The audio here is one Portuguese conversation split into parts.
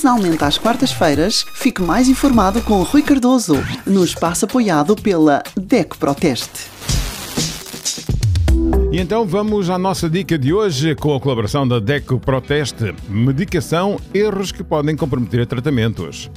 Quinzenalmente às quartas-feiras, fique mais informado com Rui Cardoso, no espaço apoiado pela DECO Proteste. E então vamos à nossa dica de hoje com a colaboração da DECO Proteste. Medicação, erros que podem comprometer tratamentos.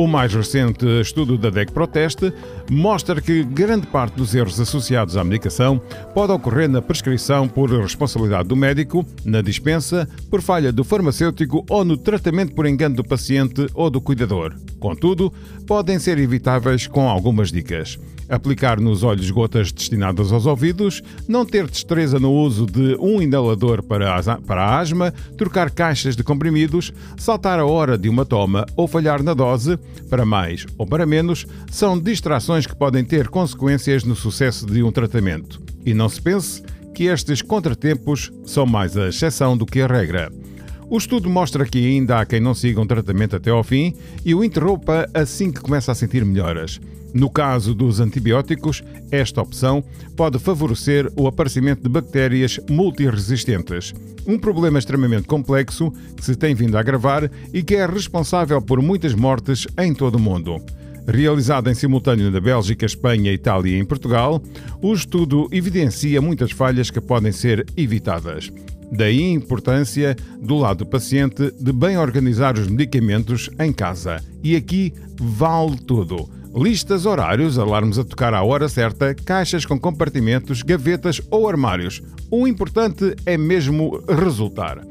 O mais recente estudo da DEC Proteste mostra que grande parte dos erros associados à medicação pode ocorrer na prescrição por responsabilidade do médico, na dispensa, por falha do farmacêutico ou no tratamento por engano do paciente ou do cuidador. Contudo, podem ser evitáveis com algumas dicas aplicar nos olhos gotas destinadas aos ouvidos, não ter destreza no uso de um inalador para a, para a asma, trocar caixas de comprimidos, saltar a hora de uma toma ou falhar na dose, para mais ou para menos, são distrações que podem ter consequências no sucesso de um tratamento. E não se pense que estes contratempos são mais a exceção do que a regra. O estudo mostra que ainda há quem não siga um tratamento até ao fim e o interrompa assim que começa a sentir melhoras. No caso dos antibióticos, esta opção pode favorecer o aparecimento de bactérias multiresistentes, um problema extremamente complexo que se tem vindo a agravar e que é responsável por muitas mortes em todo o mundo. Realizado em simultâneo na Bélgica, Espanha, Itália e em Portugal, o estudo evidencia muitas falhas que podem ser evitadas. Daí a importância, do lado do paciente, de bem organizar os medicamentos em casa. E aqui vale tudo listas, horários, alarmes a tocar à hora certa, caixas com compartimentos, gavetas ou armários. O importante é mesmo resultar.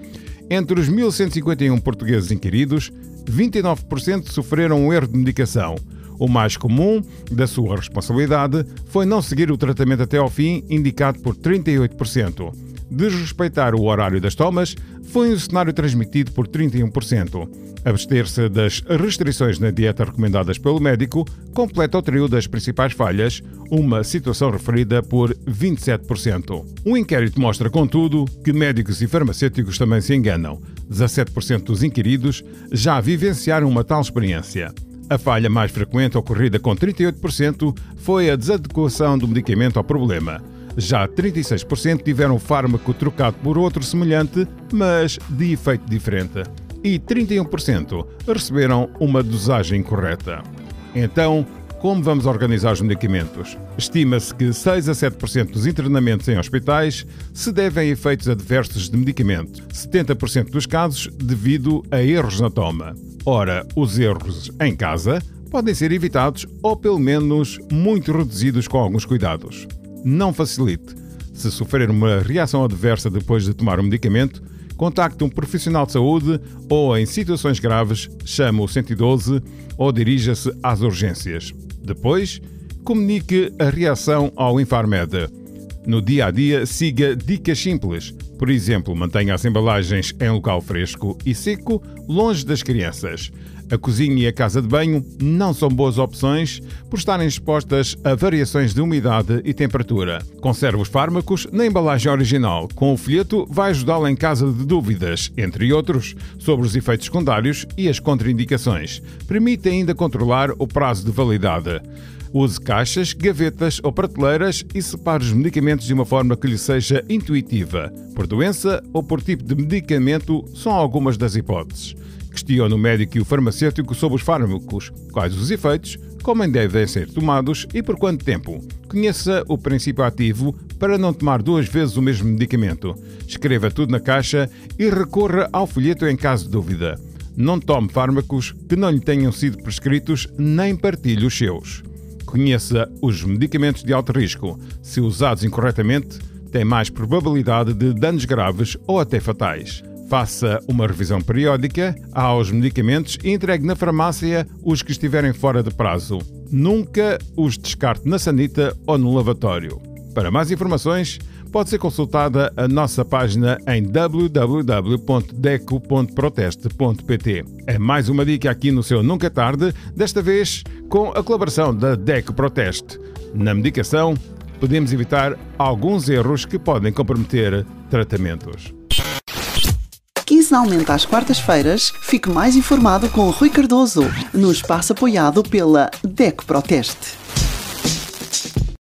Entre os 1.151 portugueses inquiridos, 29% sofreram um erro de medicação. O mais comum da sua responsabilidade foi não seguir o tratamento até ao fim, indicado por 38%. Desrespeitar o horário das tomas foi um cenário transmitido por 31%. Abster-se das restrições na dieta recomendadas pelo médico completa o trio das principais falhas, uma situação referida por 27%. O inquérito mostra, contudo, que médicos e farmacêuticos também se enganam. 17% dos inquiridos já vivenciaram uma tal experiência. A falha mais frequente, ocorrida com 38%, foi a desadequação do medicamento ao problema. Já 36% tiveram o fármaco trocado por outro semelhante, mas de efeito diferente e 31% receberam uma dosagem correta. Então, como vamos organizar os medicamentos? Estima-se que 6 a 7% dos internamentos em hospitais se devem a efeitos adversos de medicamento, 70% dos casos devido a erros na toma. Ora, os erros em casa podem ser evitados ou pelo menos muito reduzidos com alguns cuidados. Não facilite. Se sofrer uma reação adversa depois de tomar o um medicamento, contacte um profissional de saúde ou, em situações graves, chame o 112 ou dirija-se às urgências. Depois, comunique a reação ao Infarmed. No dia a dia, siga dicas simples. Por exemplo, mantenha as embalagens em local fresco e seco, longe das crianças. A cozinha e a casa de banho não são boas opções por estarem expostas a variações de umidade e temperatura. Conserve os fármacos na embalagem original. Com o folheto, vai ajudá-lo em caso de dúvidas, entre outros, sobre os efeitos secundários e as contraindicações. Permite ainda controlar o prazo de validade. Use caixas, gavetas ou prateleiras e separe os medicamentos de uma forma que lhe seja intuitiva. Por doença ou por tipo de medicamento são algumas das hipóteses. Questione o médico e o farmacêutico sobre os fármacos, quais os efeitos, como devem ser tomados e por quanto tempo. Conheça o princípio ativo para não tomar duas vezes o mesmo medicamento. Escreva tudo na caixa e recorra ao folheto em caso de dúvida. Não tome fármacos que não lhe tenham sido prescritos nem partilhe os seus. Conheça os medicamentos de alto risco. Se usados incorretamente, têm mais probabilidade de danos graves ou até fatais. Faça uma revisão periódica aos medicamentos e entregue na farmácia os que estiverem fora de prazo. Nunca os descarte na sanita ou no lavatório. Para mais informações, pode ser consultada a nossa página em www.deco.proteste.pt. É mais uma dica aqui no seu Nunca Tarde, desta vez com a colaboração da Deco Proteste. Na medicação, podemos evitar alguns erros que podem comprometer tratamentos. Quinzenalmente às quartas-feiras, fique mais informado com Rui Cardoso, no espaço apoiado pela DECO Proteste.